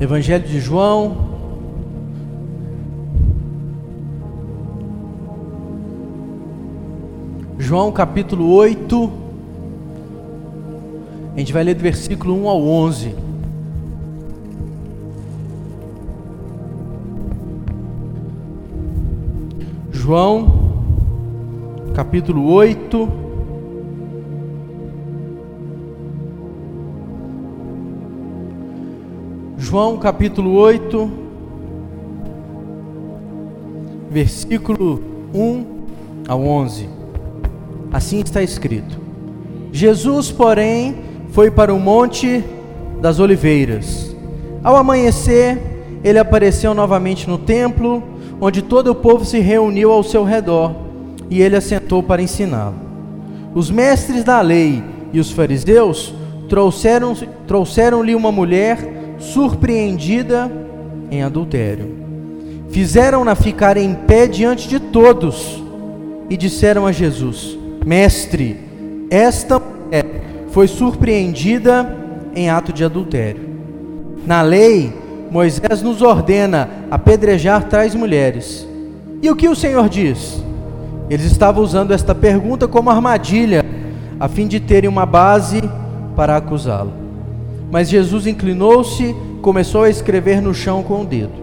Evangelho de João, João capítulo 8, a gente vai ler do versículo 1 ao 11. João capítulo 8, João capítulo 8, versículo 1 ao 11. Assim está escrito: Jesus, porém, foi para o monte das oliveiras. Ao amanhecer, ele apareceu novamente no templo, onde todo o povo se reuniu ao seu redor, e ele assentou para ensiná-lo. Os mestres da lei e os fariseus trouxeram-lhe trouxeram uma mulher surpreendida em adultério. Fizeram-na ficar em pé diante de todos e disseram a Jesus: Mestre, esta mulher foi surpreendida em ato de adultério. Na lei, Moisés nos ordena apedrejar tais mulheres. E o que o Senhor diz? Eles estavam usando esta pergunta como armadilha, a fim de terem uma base para acusá-lo. Mas Jesus inclinou-se começou a escrever no chão com o dedo.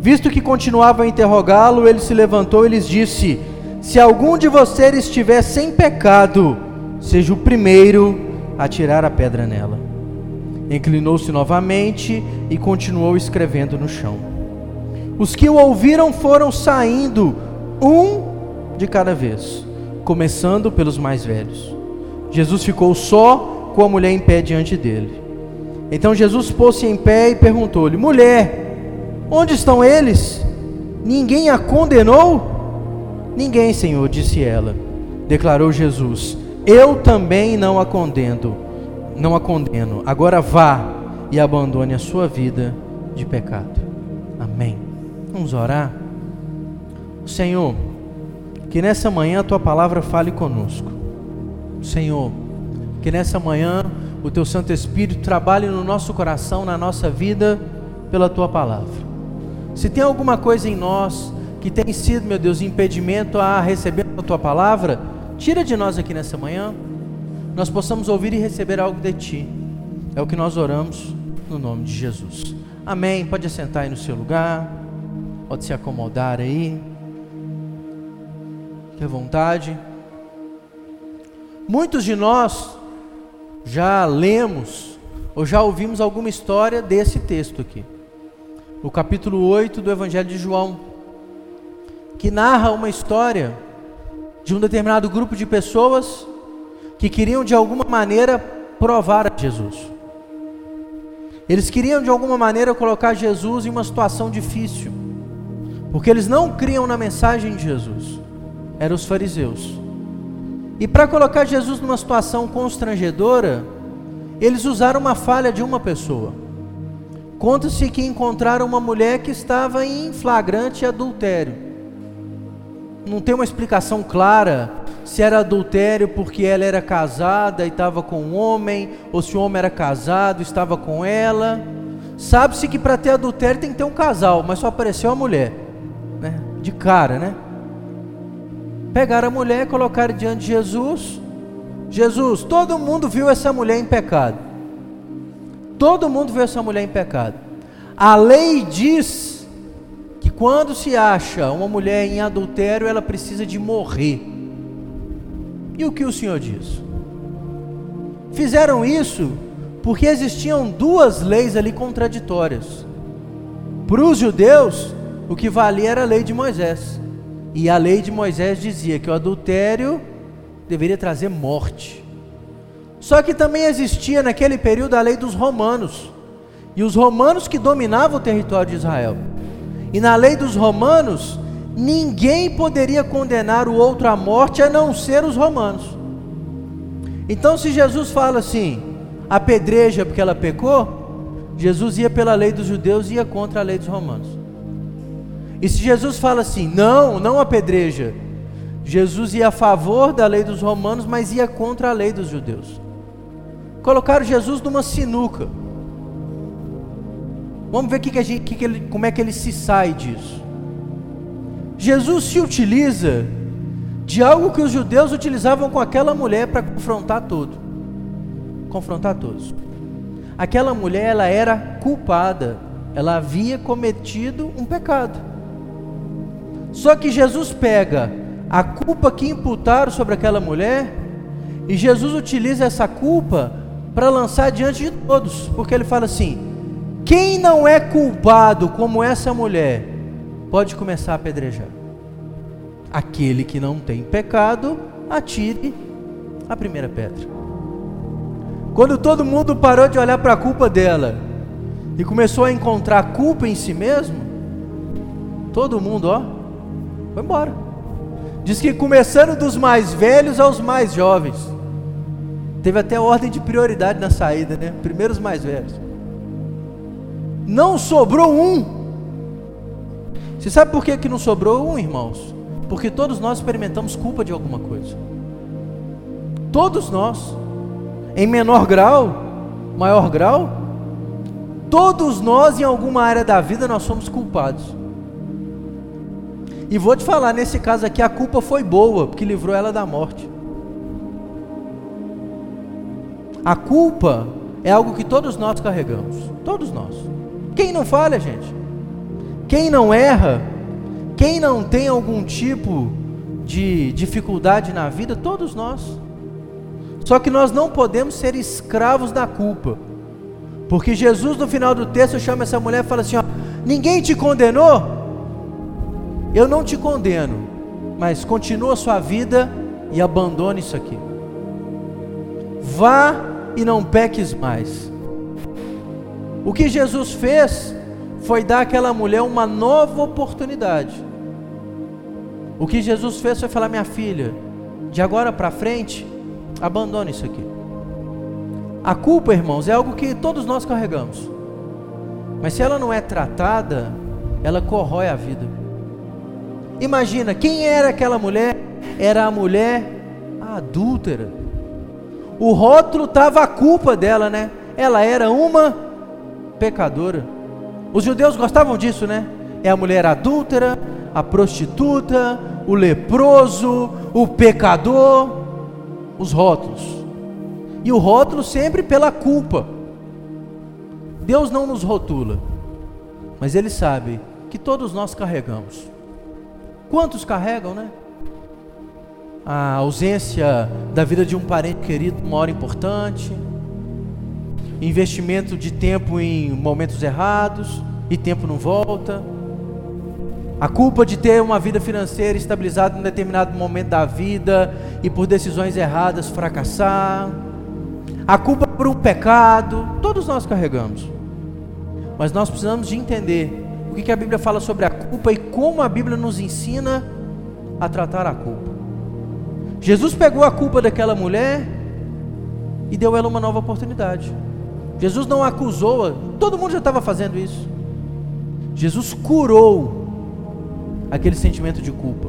Visto que continuava a interrogá-lo, ele se levantou e lhes disse: Se algum de vocês estiver sem pecado, seja o primeiro a tirar a pedra nela. Inclinou-se novamente e continuou escrevendo no chão. Os que o ouviram foram saindo, um de cada vez, começando pelos mais velhos. Jesus ficou só com a mulher em pé diante dele. Então Jesus pôs-se em pé e perguntou-lhe: Mulher, onde estão eles? Ninguém a condenou? Ninguém, Senhor, disse ela. Declarou Jesus: Eu também não a condeno. Não a condeno. Agora vá e abandone a sua vida de pecado. Amém. Vamos orar. Senhor, que nessa manhã a tua palavra fale conosco. Senhor, que nessa manhã o teu Santo Espírito trabalhe no nosso coração, na nossa vida, pela tua palavra. Se tem alguma coisa em nós que tem sido, meu Deus, impedimento a receber a tua palavra, tira de nós aqui nessa manhã, nós possamos ouvir e receber algo de ti. É o que nós oramos no nome de Jesus. Amém. Pode assentar aí no seu lugar, pode se acomodar aí. Fique à vontade. Muitos de nós já lemos ou já ouvimos alguma história desse texto aqui. O capítulo 8 do Evangelho de João, que narra uma história de um determinado grupo de pessoas que queriam de alguma maneira provar a Jesus. Eles queriam de alguma maneira colocar Jesus em uma situação difícil, porque eles não criam na mensagem de Jesus, eram os fariseus. E para colocar Jesus numa situação constrangedora, eles usaram uma falha de uma pessoa. Conta-se que encontraram uma mulher que estava em flagrante adultério. Não tem uma explicação clara se era adultério porque ela era casada e estava com um homem, ou se o homem era casado e estava com ela. Sabe-se que para ter adultério tem que ter um casal, mas só apareceu a mulher, né? De cara, né? Pegaram a mulher, colocaram diante de Jesus. Jesus, todo mundo viu essa mulher em pecado. Todo mundo viu essa mulher em pecado. A lei diz que quando se acha uma mulher em adultério, ela precisa de morrer. E o que o Senhor diz? Fizeram isso porque existiam duas leis ali contraditórias. Para os judeus, o que valia era a lei de Moisés. E a lei de Moisés dizia que o adultério deveria trazer morte. Só que também existia naquele período a lei dos romanos. E os romanos que dominavam o território de Israel. E na lei dos romanos, ninguém poderia condenar o outro à morte a não ser os romanos. Então, se Jesus fala assim, apedreja porque ela pecou, Jesus ia pela lei dos judeus e ia contra a lei dos romanos. E se Jesus fala assim, não, não apedreja, Jesus ia a favor da lei dos romanos, mas ia contra a lei dos judeus. Colocaram Jesus numa sinuca. Vamos ver que que gente, que ele, como é que ele se sai disso. Jesus se utiliza de algo que os judeus utilizavam com aquela mulher para confrontar todo. Confrontar todos. Aquela mulher, ela era culpada. Ela havia cometido um pecado. Só que Jesus pega a culpa que imputaram sobre aquela mulher e Jesus utiliza essa culpa para lançar diante de todos, porque ele fala assim: quem não é culpado como essa mulher, pode começar a apedrejar. Aquele que não tem pecado, atire a primeira pedra. Quando todo mundo parou de olhar para a culpa dela e começou a encontrar culpa em si mesmo, todo mundo, ó, foi embora. Diz que começando dos mais velhos aos mais jovens. Teve até ordem de prioridade na saída, né? Primeiro os mais velhos. Não sobrou um. Você sabe por que, que não sobrou um, irmãos? Porque todos nós experimentamos culpa de alguma coisa. Todos nós. Em menor grau, maior grau, todos nós em alguma área da vida nós somos culpados. E vou te falar, nesse caso aqui a culpa foi boa, porque livrou ela da morte. A culpa é algo que todos nós carregamos, todos nós. Quem não falha, gente? Quem não erra, quem não tem algum tipo de dificuldade na vida, todos nós. Só que nós não podemos ser escravos da culpa. Porque Jesus no final do texto chama essa mulher e fala assim: ó, ninguém te condenou? Eu não te condeno, mas continua a sua vida e abandone isso aqui. Vá e não peques mais. O que Jesus fez foi dar àquela mulher uma nova oportunidade. O que Jesus fez foi falar: minha filha, de agora para frente, abandone isso aqui. A culpa, irmãos, é algo que todos nós carregamos. Mas se ela não é tratada, ela corrói a vida. Imagina, quem era aquela mulher? Era a mulher adúltera. O rótulo estava a culpa dela, né? Ela era uma pecadora. Os judeus gostavam disso, né? É a mulher adúltera, a prostituta, o leproso, o pecador, os rótulos. E o rótulo sempre pela culpa. Deus não nos rotula, mas Ele sabe que todos nós carregamos. Quantos carregam, né? A ausência da vida de um parente querido, uma hora importante, investimento de tempo em momentos errados e tempo não volta a culpa de ter uma vida financeira estabilizada em determinado momento da vida e por decisões erradas fracassar. A culpa por um pecado, todos nós carregamos. Mas nós precisamos de entender o que a Bíblia fala sobre a culpa e como a Bíblia nos ensina a tratar a culpa. Jesus pegou a culpa daquela mulher e deu ela uma nova oportunidade. Jesus não acusou-a, todo mundo já estava fazendo isso. Jesus curou aquele sentimento de culpa.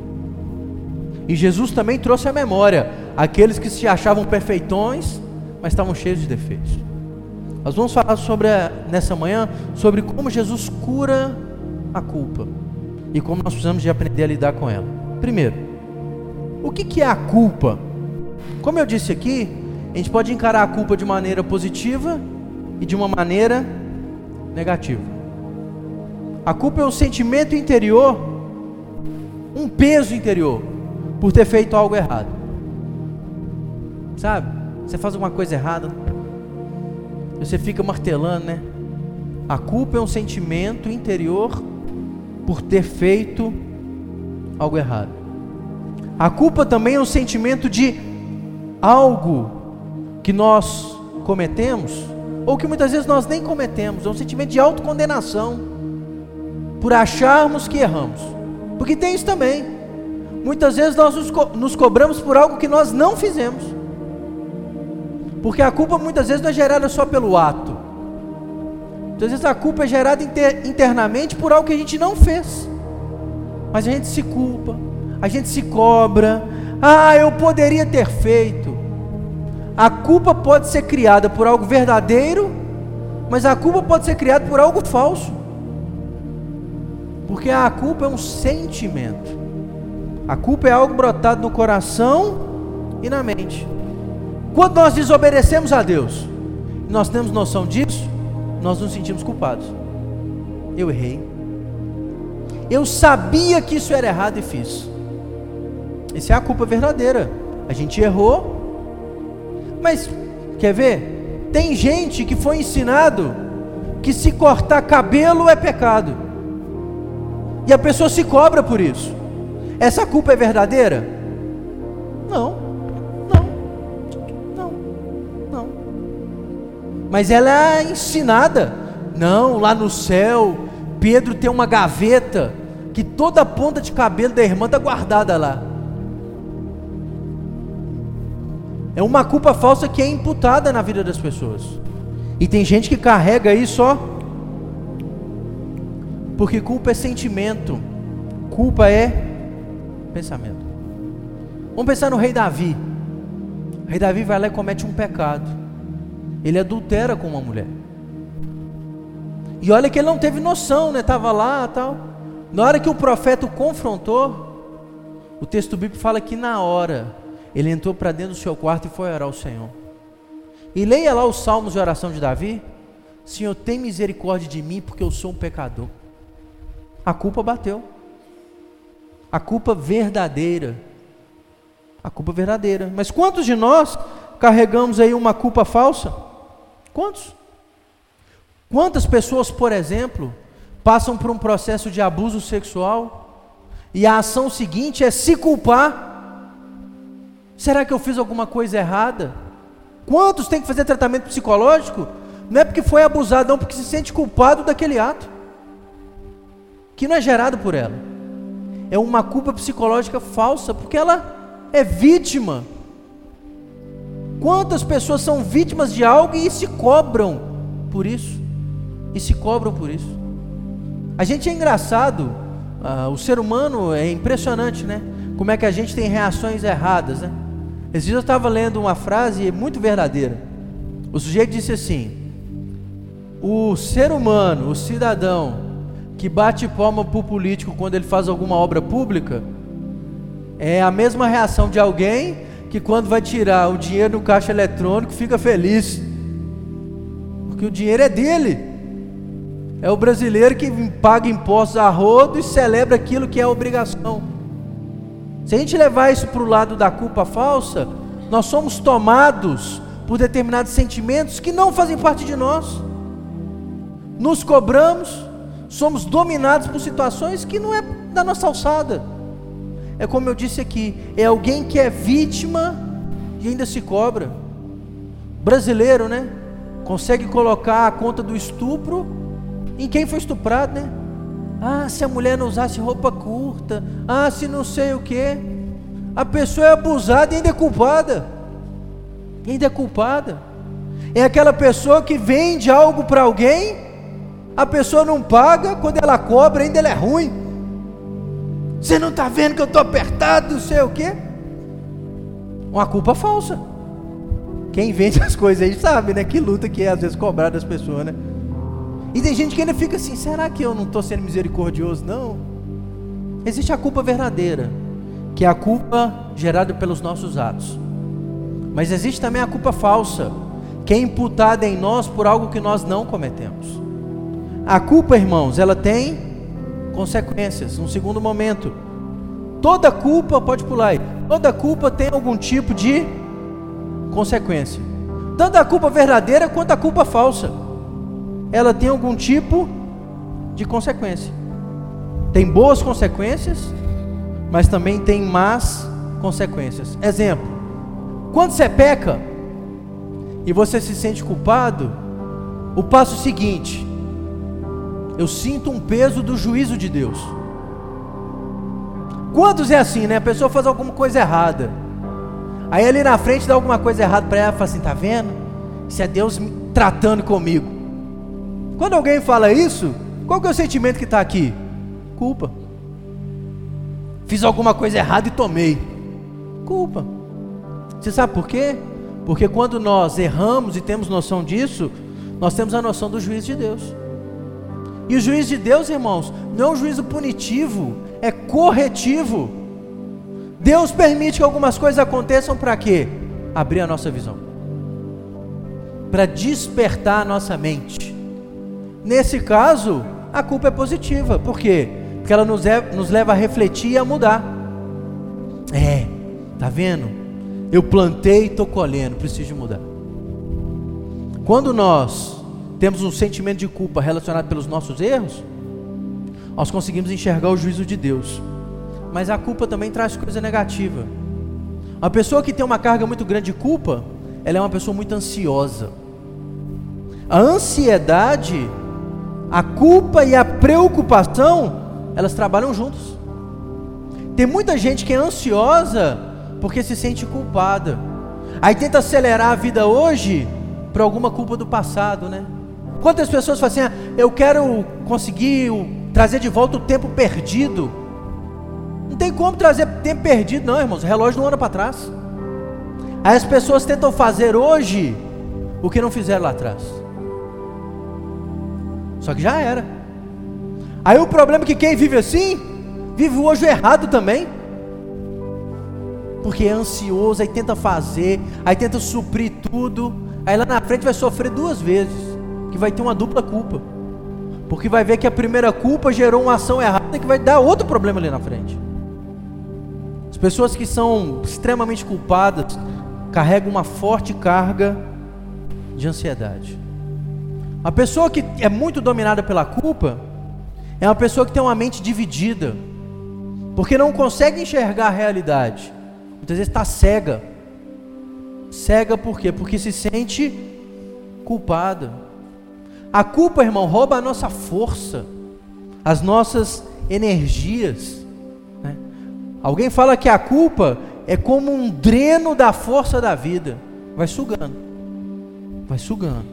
E Jesus também trouxe à memória aqueles que se achavam perfeitões, mas estavam cheios de defeitos. Nós vamos falar sobre nessa manhã sobre como Jesus cura a culpa e como nós precisamos de aprender a lidar com ela. Primeiro, o que, que é a culpa? Como eu disse aqui, a gente pode encarar a culpa de maneira positiva e de uma maneira negativa. A culpa é o sentimento interior um peso interior por ter feito algo errado. Sabe? Você faz alguma coisa errada, você fica martelando, né? A culpa é um sentimento interior por ter feito algo errado. A culpa também é um sentimento de algo que nós cometemos, ou que muitas vezes nós nem cometemos, é um sentimento de autocondenação, por acharmos que erramos. Porque tem isso também. Muitas vezes nós nos, co nos cobramos por algo que nós não fizemos. Porque a culpa muitas vezes não é gerada só pelo ato. Muitas vezes a culpa é gerada inter internamente por algo que a gente não fez. Mas a gente se culpa, a gente se cobra. Ah, eu poderia ter feito. A culpa pode ser criada por algo verdadeiro, mas a culpa pode ser criada por algo falso. Porque a culpa é um sentimento. A culpa é algo brotado no coração e na mente. Quando nós desobedecemos a Deus, nós temos noção disso, nós nos sentimos culpados. Eu errei. Eu sabia que isso era errado e fiz. Essa é a culpa verdadeira. A gente errou. Mas quer ver? Tem gente que foi ensinado que se cortar cabelo é pecado. E a pessoa se cobra por isso. Essa culpa é verdadeira? Não. Não. Mas ela é ensinada. Não, lá no céu, Pedro tem uma gaveta que toda a ponta de cabelo da irmã está guardada lá. É uma culpa falsa que é imputada na vida das pessoas. E tem gente que carrega isso ó. Porque culpa é sentimento. Culpa é pensamento. Vamos pensar no rei Davi. O rei Davi vai lá e comete um pecado. Ele adultera com uma mulher. E olha que ele não teve noção, né? Estava lá tal. Na hora que o profeta o confrontou, o texto bíblico fala que na hora ele entrou para dentro do seu quarto e foi orar ao Senhor. E leia lá os salmos de oração de Davi. Senhor, tem misericórdia de mim, porque eu sou um pecador. A culpa bateu. A culpa verdadeira. A culpa verdadeira. Mas quantos de nós carregamos aí uma culpa falsa? Quantos? Quantas pessoas, por exemplo, passam por um processo de abuso sexual e a ação seguinte é se culpar? Será que eu fiz alguma coisa errada? Quantos têm que fazer tratamento psicológico? Não é porque foi abusado, não, porque se sente culpado daquele ato, que não é gerado por ela. É uma culpa psicológica falsa, porque ela é vítima. Quantas pessoas são vítimas de algo e se cobram por isso? e se cobram por isso. A gente é engraçado, uh, o ser humano é impressionante, né? Como é que a gente tem reações erradas, né? Esses dias eu estava lendo uma frase muito verdadeira. O sujeito disse assim: O ser humano, o cidadão, que bate palma para o político quando ele faz alguma obra pública, é a mesma reação de alguém que quando vai tirar o dinheiro no caixa eletrônico fica feliz, porque o dinheiro é dele. É o brasileiro que paga impostos a rodo e celebra aquilo que é obrigação. Se a gente levar isso para o lado da culpa falsa, nós somos tomados por determinados sentimentos que não fazem parte de nós. Nos cobramos, somos dominados por situações que não é da nossa alçada. É como eu disse aqui, é alguém que é vítima e ainda se cobra. Brasileiro, né? Consegue colocar a conta do estupro em quem foi estuprado, né? Ah, se a mulher não usasse roupa curta. Ah, se não sei o que. A pessoa é abusada e ainda é culpada. E ainda é culpada. É aquela pessoa que vende algo para alguém, a pessoa não paga, quando ela cobra, ainda ela é ruim. Você não está vendo que eu estou apertado, não sei o que. Uma culpa falsa. Quem vende as coisas aí sabe, né? Que luta que é às vezes cobrar das pessoas, né? E tem gente que ainda fica assim: será que eu não estou sendo misericordioso? Não. Existe a culpa verdadeira, que é a culpa gerada pelos nossos atos. Mas existe também a culpa falsa, que é imputada em nós por algo que nós não cometemos. A culpa, irmãos, ela tem consequências. Um segundo momento. Toda culpa, pode pular aí, toda culpa tem algum tipo de consequência. Tanto a culpa verdadeira quanto a culpa falsa ela tem algum tipo de consequência. Tem boas consequências, mas também tem más consequências. Exemplo: quando você peca e você se sente culpado, o passo seguinte, eu sinto um peso do juízo de Deus. Quantos é assim, né? A pessoa faz alguma coisa errada. Aí ali na frente dá alguma coisa errada para ela, fala assim: tá vendo? Isso é Deus tratando comigo. Quando alguém fala isso, qual que é o sentimento que está aqui? Culpa. Fiz alguma coisa errada e tomei. Culpa. Você sabe por quê? Porque quando nós erramos e temos noção disso, nós temos a noção do juízo de Deus. E o juízo de Deus, irmãos, não é um juízo punitivo, é corretivo. Deus permite que algumas coisas aconteçam para quê? Abrir a nossa visão. Para despertar a nossa mente. Nesse caso, a culpa é positiva. Por quê? Porque ela nos, é, nos leva a refletir e a mudar. É, tá vendo? Eu plantei e estou colhendo, preciso mudar. Quando nós temos um sentimento de culpa relacionado pelos nossos erros, nós conseguimos enxergar o juízo de Deus. Mas a culpa também traz coisa negativa. Uma pessoa que tem uma carga muito grande de culpa, ela é uma pessoa muito ansiosa. A ansiedade, a culpa e a preocupação, elas trabalham juntos. Tem muita gente que é ansiosa porque se sente culpada. Aí tenta acelerar a vida hoje por alguma culpa do passado, né? Quantas pessoas falam assim: ah, eu quero conseguir trazer de volta o tempo perdido. Não tem como trazer tempo perdido, não, irmãos. O relógio não anda para trás. Aí as pessoas tentam fazer hoje o que não fizeram lá atrás. Só que já era. Aí o problema é que quem vive assim, vive hoje errado também. Porque é ansioso, aí tenta fazer, aí tenta suprir tudo, aí lá na frente vai sofrer duas vezes, que vai ter uma dupla culpa. Porque vai ver que a primeira culpa gerou uma ação errada que vai dar outro problema ali na frente. As pessoas que são extremamente culpadas carregam uma forte carga de ansiedade. A pessoa que é muito dominada pela culpa é uma pessoa que tem uma mente dividida, porque não consegue enxergar a realidade. Muitas vezes está cega. Cega por quê? Porque se sente culpada. A culpa, irmão, rouba a nossa força, as nossas energias. Né? Alguém fala que a culpa é como um dreno da força da vida, vai sugando, vai sugando,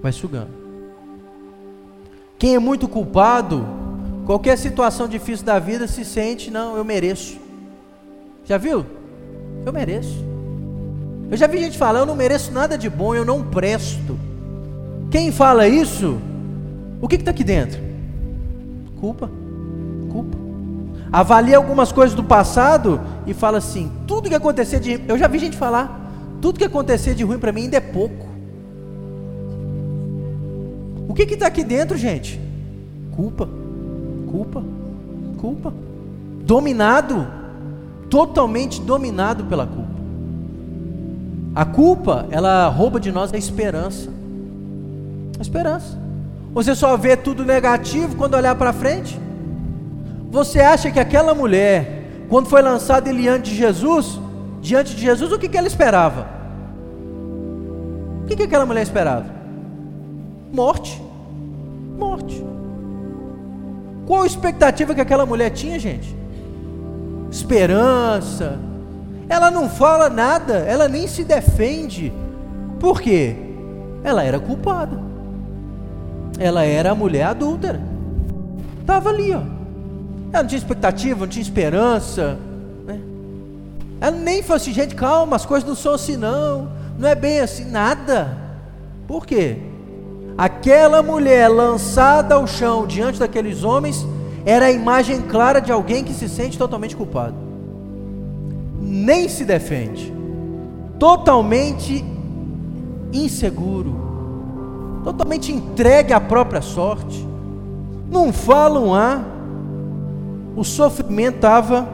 vai sugando. Quem é muito culpado, qualquer situação difícil da vida se sente, não, eu mereço. Já viu? Eu mereço. Eu já vi gente falar, eu não mereço nada de bom, eu não presto. Quem fala isso, o que está aqui dentro? Culpa, culpa. Avalia algumas coisas do passado e fala assim: tudo que acontecer de. Eu já vi gente falar: tudo que acontecer de ruim para mim ainda é pouco. O que está aqui dentro, gente? Culpa, culpa, culpa. Dominado, totalmente dominado pela culpa. A culpa, ela rouba de nós a esperança esperança. Você só vê tudo negativo quando olhar para frente? Você acha que aquela mulher, quando foi lançada diante de Jesus, diante de Jesus, o que, que ela esperava? O que, que aquela mulher esperava? Morte. Morte. Qual a expectativa que aquela mulher tinha, gente? Esperança. Ela não fala nada, ela nem se defende. Por quê? Ela era culpada ela era a mulher adúltera. Estava ali, ó. Ela não tinha expectativa, não tinha esperança. Né? Ela nem falou assim, gente, calma, as coisas não são assim, não. Não é bem assim, nada. Por quê? Aquela mulher lançada ao chão diante daqueles homens era a imagem clara de alguém que se sente totalmente culpado. Nem se defende. Totalmente inseguro totalmente entregue à própria sorte, não falam A, o sofrimento estava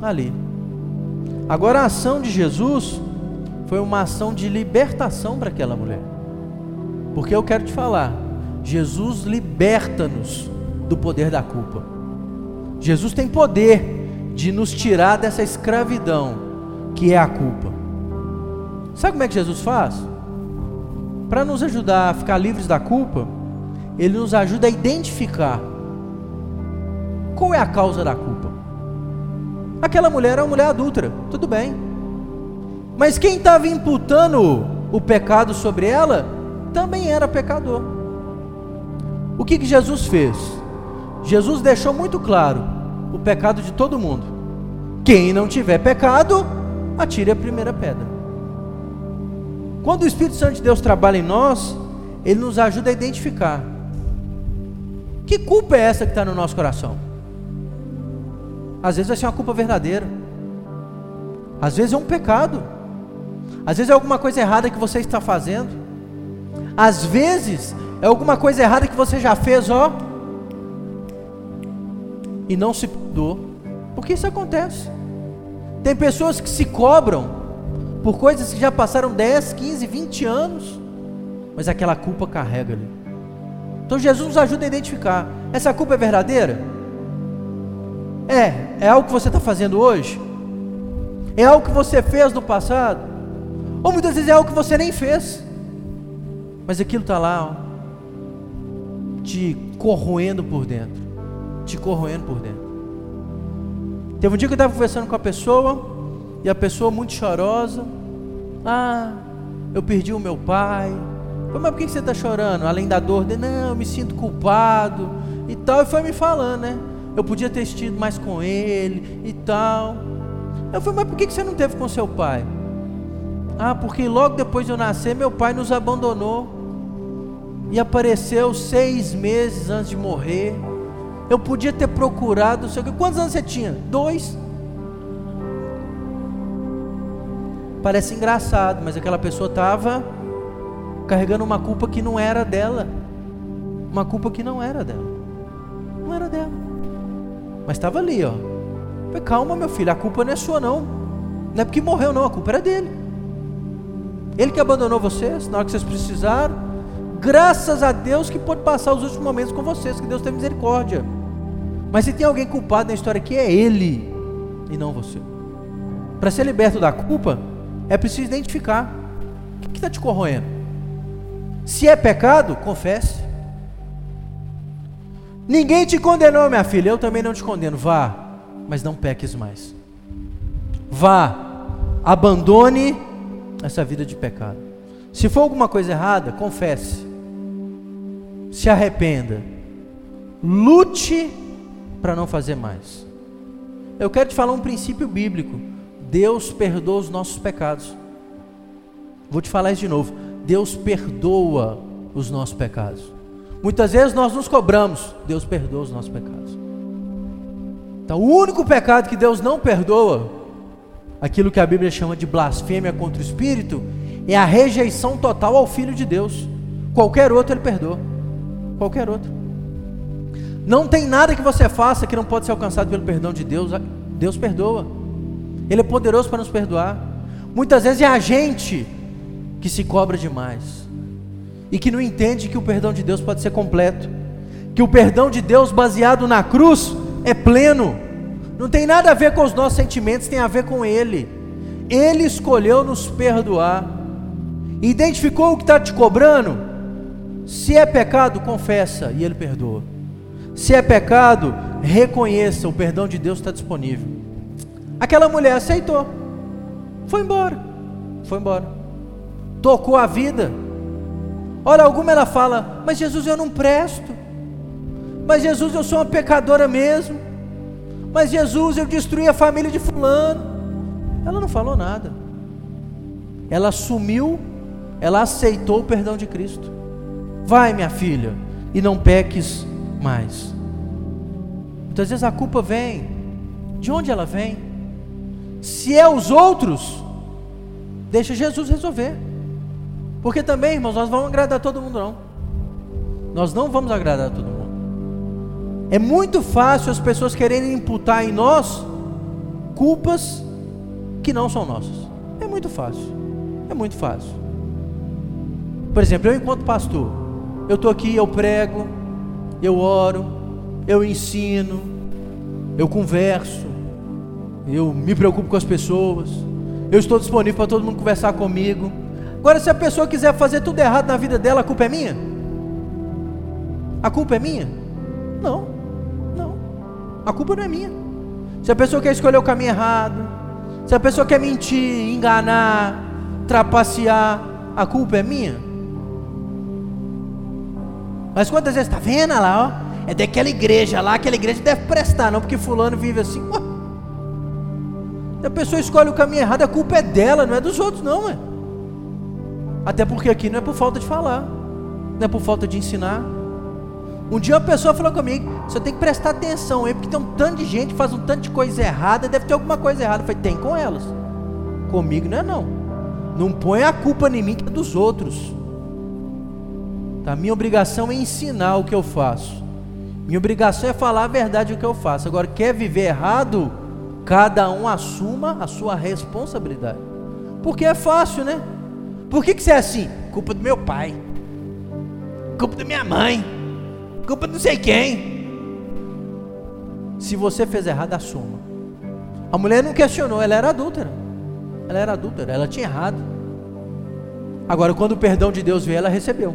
ali. Agora a ação de Jesus foi uma ação de libertação para aquela mulher. Porque eu quero te falar, Jesus liberta-nos do poder da culpa. Jesus tem poder de nos tirar dessa escravidão que é a culpa. Sabe como é que Jesus faz? Para nos ajudar a ficar livres da culpa, ele nos ajuda a identificar qual é a causa da culpa. Aquela mulher é uma mulher adulta, tudo bem. Mas quem estava imputando o pecado sobre ela também era pecador. O que, que Jesus fez? Jesus deixou muito claro o pecado de todo mundo. Quem não tiver pecado, atire a primeira pedra. Quando o Espírito Santo de Deus trabalha em nós, ele nos ajuda a identificar Que culpa é essa que está no nosso coração? Às vezes vai ser uma culpa verdadeira. Às vezes é um pecado. Às vezes é alguma coisa errada que você está fazendo. Às vezes é alguma coisa errada que você já fez, ó. E não se perdoou. Porque isso acontece. Tem pessoas que se cobram por coisas que já passaram 10, 15, 20 anos. Mas aquela culpa carrega ali. Então Jesus nos ajuda a identificar: essa culpa é verdadeira? É, é algo que você está fazendo hoje? É algo que você fez no passado? Ou muitas vezes é algo que você nem fez, mas aquilo está lá, ó, te corroendo por dentro, te corroendo por dentro. Teve um dia que eu estava conversando com a pessoa, e a pessoa muito chorosa, ah, eu perdi o meu pai, mas por que você está chorando? Além da dor de não, eu me sinto culpado e tal. E foi me falando, né? Eu podia ter estido mais com ele e tal. Eu falei, mas por que você não teve com seu pai? Ah, porque logo depois de eu nascer, meu pai nos abandonou. E apareceu seis meses antes de morrer. Eu podia ter procurado, sei o que. Quantos anos você tinha? Dois. Parece engraçado, mas aquela pessoa estava carregando uma culpa que não era dela. Uma culpa que não era dela. Não era dela. Mas estava ali, ó. Falei, calma, meu filho, a culpa não é sua, não. Não é porque morreu, não, a culpa era dele. Ele que abandonou vocês na hora que vocês precisaram. Graças a Deus que pôde passar os últimos momentos com vocês, que Deus tem misericórdia. Mas se tem alguém culpado na história aqui, é ele e não você. Para ser liberto da culpa, é preciso identificar o que está te corroendo. Se é pecado, confesse. Ninguém te condenou, minha filha, eu também não te condeno. Vá, mas não peques mais. Vá, abandone essa vida de pecado. Se for alguma coisa errada, confesse. Se arrependa. Lute para não fazer mais. Eu quero te falar um princípio bíblico. Deus perdoa os nossos pecados. Vou te falar isso de novo. Deus perdoa os nossos pecados. Muitas vezes nós nos cobramos, Deus perdoa os nossos pecados. Então, o único pecado que Deus não perdoa, aquilo que a Bíblia chama de blasfêmia contra o Espírito, é a rejeição total ao Filho de Deus. Qualquer outro Ele perdoa. Qualquer outro. Não tem nada que você faça que não pode ser alcançado pelo perdão de Deus. Deus perdoa. Ele é poderoso para nos perdoar. Muitas vezes é a gente que se cobra demais e que não entende que o perdão de Deus pode ser completo, que o perdão de Deus baseado na cruz é pleno, não tem nada a ver com os nossos sentimentos, tem a ver com Ele. Ele escolheu nos perdoar, identificou o que está te cobrando. Se é pecado, confessa e Ele perdoa. Se é pecado, reconheça, o perdão de Deus está disponível. Aquela mulher aceitou, foi embora, foi embora tocou a vida. Hora alguma ela fala: Mas Jesus, eu não presto. Mas Jesus, eu sou uma pecadora mesmo. Mas Jesus, eu destruí a família de Fulano. Ela não falou nada. Ela assumiu, ela aceitou o perdão de Cristo. Vai, minha filha, e não peques mais. Muitas vezes a culpa vem. De onde ela vem? Se é os outros, deixa Jesus resolver. Porque também, irmãos, nós vamos agradar todo mundo, não. Nós não vamos agradar todo mundo. É muito fácil as pessoas quererem imputar em nós culpas que não são nossas. É muito fácil. É muito fácil. Por exemplo, eu enquanto pastor, eu estou aqui, eu prego, eu oro, eu ensino, eu converso, eu me preocupo com as pessoas, eu estou disponível para todo mundo conversar comigo. Agora, se a pessoa quiser fazer tudo errado na vida dela, a culpa é minha? A culpa é minha? Não, não. A culpa não é minha. Se a pessoa quer escolher o caminho errado, se a pessoa quer mentir, enganar, trapacear, a culpa é minha? Mas quantas vezes está vendo lá, ó? É daquela igreja lá, aquela igreja deve prestar, não, porque fulano vive assim. Ué. A pessoa escolhe o caminho errado, a culpa é dela, não é dos outros, não, ué. Até porque aqui não é por falta de falar, não é por falta de ensinar, Um dia uma pessoa falou comigo: você tem que prestar atenção aí, porque tem um tanto de gente faz um tanto de coisa errada, deve ter alguma coisa errada. Eu falei: tem com elas, comigo não é não. Não põe a culpa em mim que é dos outros. Tá? Minha obrigação é ensinar o que eu faço. Minha obrigação é falar a verdade o que eu faço. Agora, quer viver errado? Cada um assuma a sua responsabilidade. Porque é fácil, né? Por que, que você é assim? Culpa do meu pai. Culpa da minha mãe. Culpa de não sei quem. Se você fez errado, assuma. A mulher não questionou, ela era adúltera. Ela era adúltera, ela tinha errado. Agora, quando o perdão de Deus veio, ela recebeu.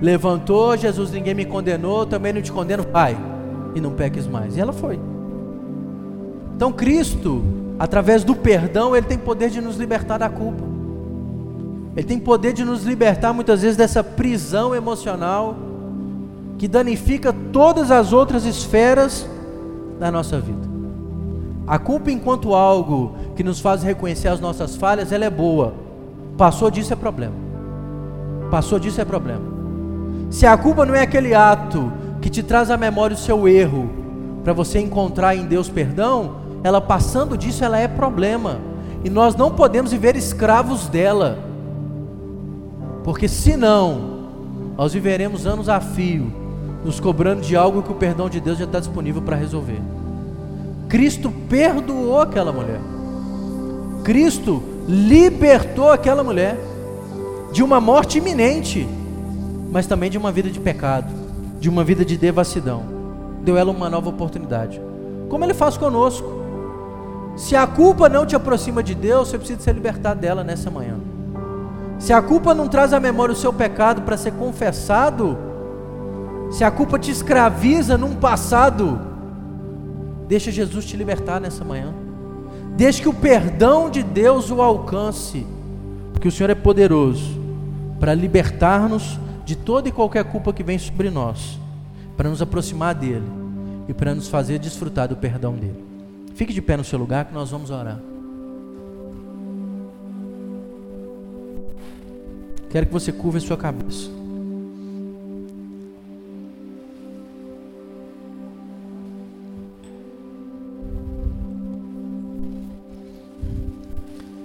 Levantou, Jesus, ninguém me condenou, também não te condeno, vai. E não peques mais. E ela foi. Então, Cristo, através do perdão, Ele tem poder de nos libertar da culpa. Ele tem poder de nos libertar muitas vezes dessa prisão emocional que danifica todas as outras esferas da nossa vida. A culpa, enquanto algo que nos faz reconhecer as nossas falhas, ela é boa. Passou disso é problema. Passou disso é problema. Se a culpa não é aquele ato que te traz à memória o seu erro, para você encontrar em Deus perdão, ela passando disso, ela é problema. E nós não podemos viver escravos dela. Porque senão, nós viveremos anos a fio nos cobrando de algo que o perdão de Deus já está disponível para resolver. Cristo perdoou aquela mulher. Cristo libertou aquela mulher de uma morte iminente, mas também de uma vida de pecado, de uma vida de devassidão. Deu ela uma nova oportunidade. Como ele faz conosco. Se a culpa não te aproxima de Deus, você precisa ser libertado dela nessa manhã. Se a culpa não traz à memória o seu pecado para ser confessado, se a culpa te escraviza num passado, deixa Jesus te libertar nessa manhã. Deixe que o perdão de Deus o alcance, porque o Senhor é poderoso para libertar-nos de toda e qualquer culpa que vem sobre nós, para nos aproximar dele e para nos fazer desfrutar do perdão dele. Fique de pé no seu lugar que nós vamos orar. Quero que você curva a sua cabeça.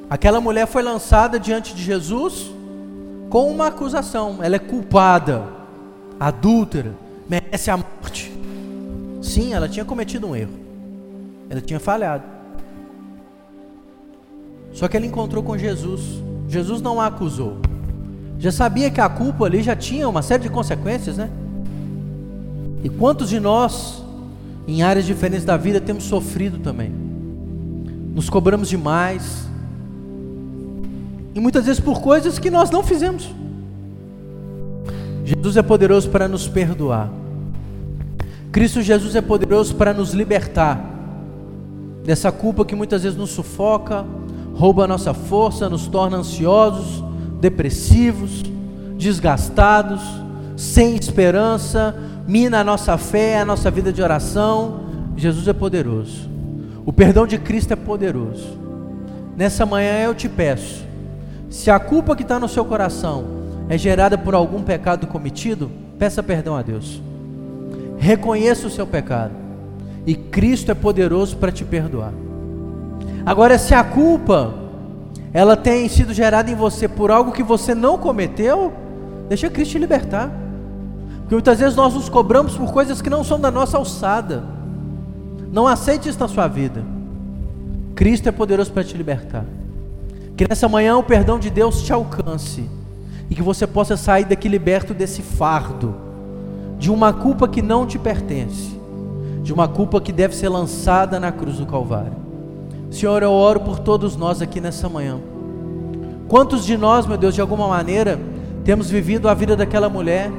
Aquela mulher foi lançada diante de Jesus com uma acusação. Ela é culpada, adúltera, merece a morte. Sim, ela tinha cometido um erro. Ela tinha falhado. Só que ela encontrou com Jesus. Jesus não a acusou. Já sabia que a culpa ali já tinha uma série de consequências, né? E quantos de nós, em áreas diferentes da vida, temos sofrido também? Nos cobramos demais, e muitas vezes por coisas que nós não fizemos. Jesus é poderoso para nos perdoar. Cristo Jesus é poderoso para nos libertar dessa culpa que muitas vezes nos sufoca, rouba a nossa força, nos torna ansiosos, depressivos, desgastados, sem esperança, mina a nossa fé, a nossa vida de oração. Jesus é poderoso. O perdão de Cristo é poderoso. Nessa manhã eu te peço, se a culpa que está no seu coração é gerada por algum pecado cometido, peça perdão a Deus. Reconheça o seu pecado. E Cristo é poderoso para te perdoar. Agora, se a culpa ela tem sido gerada em você por algo que você não cometeu, deixa Cristo te libertar. Porque muitas vezes nós nos cobramos por coisas que não são da nossa alçada. Não aceite isso na sua vida. Cristo é poderoso para te libertar. Que nessa manhã o perdão de Deus te alcance e que você possa sair daqui liberto desse fardo, de uma culpa que não te pertence, de uma culpa que deve ser lançada na cruz do Calvário. Senhor, eu oro por todos nós aqui nessa manhã. Quantos de nós, meu Deus, de alguma maneira, temos vivido a vida daquela mulher,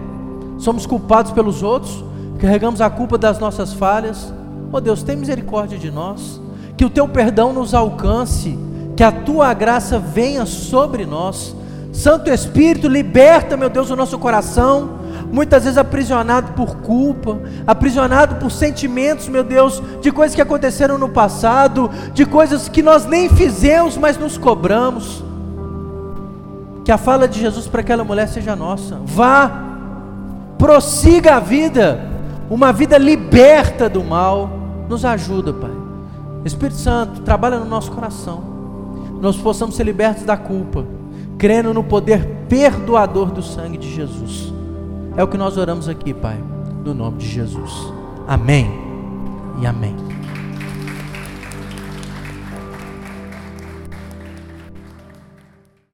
somos culpados pelos outros, carregamos a culpa das nossas falhas. Oh Deus, tem misericórdia de nós, que o teu perdão nos alcance que a tua graça venha sobre nós. Santo Espírito, liberta, meu Deus, o nosso coração, muitas vezes aprisionado por culpa, aprisionado por sentimentos, meu Deus, de coisas que aconteceram no passado, de coisas que nós nem fizemos, mas nos cobramos. Que a fala de Jesus para aquela mulher seja nossa. Vá, prossiga a vida, uma vida liberta do mal. Nos ajuda, Pai. Espírito Santo, trabalha no nosso coração. Nós possamos ser libertos da culpa, crendo no poder perdoador do sangue de Jesus. É o que nós oramos aqui, Pai, no nome de Jesus. Amém e amém.